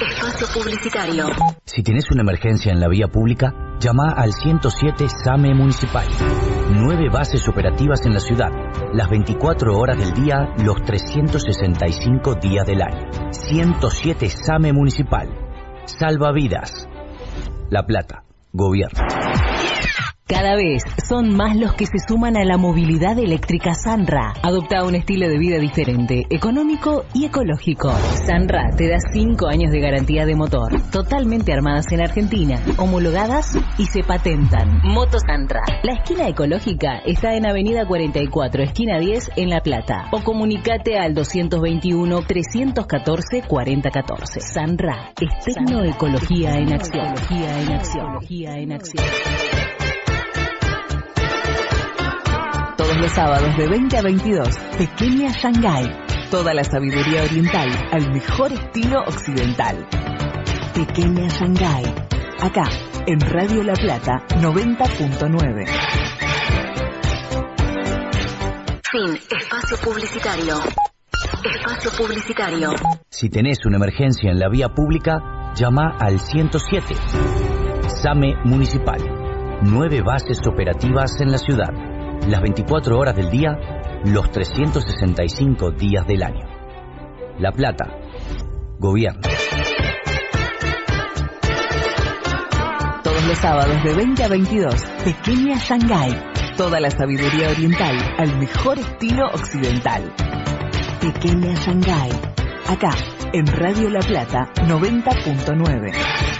Espacio publicitario. Si tienes una emergencia en la vía pública, llama al 107 SAME Municipal. Nueve bases operativas en la ciudad, las 24 horas del día, los 365 días del año. 107 SAME Municipal. Salva vidas. La Plata. Gobierno. Cada vez son más los que se suman a la movilidad eléctrica Sanra. Adopta un estilo de vida diferente, económico y ecológico. Sanra te da 5 años de garantía de motor, totalmente armadas en Argentina, homologadas y se patentan. Moto Sanra. La esquina ecológica está en Avenida 44, esquina 10 en La Plata. O comunicate al 221 314 4014. Sanra es tecnoecología en acción. En en acción. Los sábados de 20 a 22, Pequeña Shanghai. Toda la sabiduría oriental al mejor estilo occidental. Pequeña Shanghai. Acá, en Radio La Plata 90.9. Fin. Espacio publicitario. Espacio publicitario. Si tenés una emergencia en la vía pública, llama al 107. SAME Municipal. Nueve bases operativas en la ciudad, las 24 horas del día, los 365 días del año. La Plata. Gobierno. Todos los sábados de 20 a 22, Pequeña Shanghai. Toda la sabiduría oriental al mejor estilo occidental. Pequeña Shanghai. Acá, en Radio La Plata 90.9.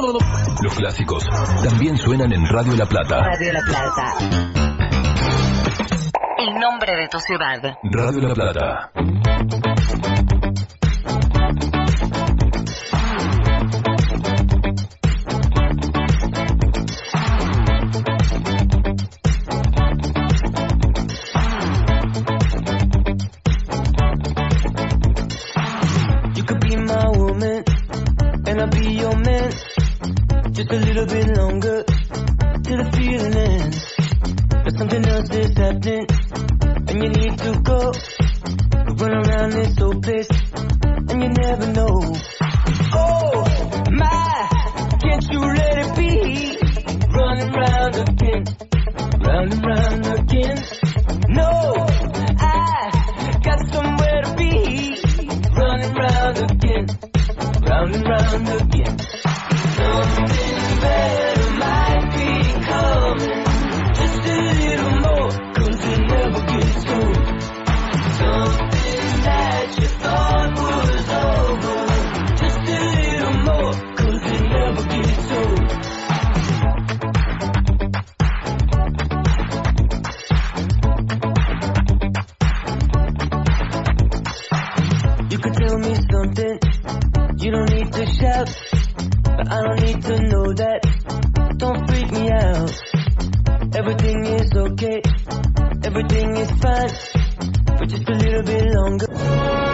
Los clásicos también suenan en Radio La Plata. Radio La Plata. El nombre de tu ciudad. Radio La Plata. A little bit longer till the feeling ends. But something else is happening, and you need to go. Run around this whole place, and you never know. Oh my, can't you let it be? Running round again, round and round again. Round and round again. Something better I don't need to know that. Don't freak me out. Everything is okay. Everything is fine. For just a little bit longer.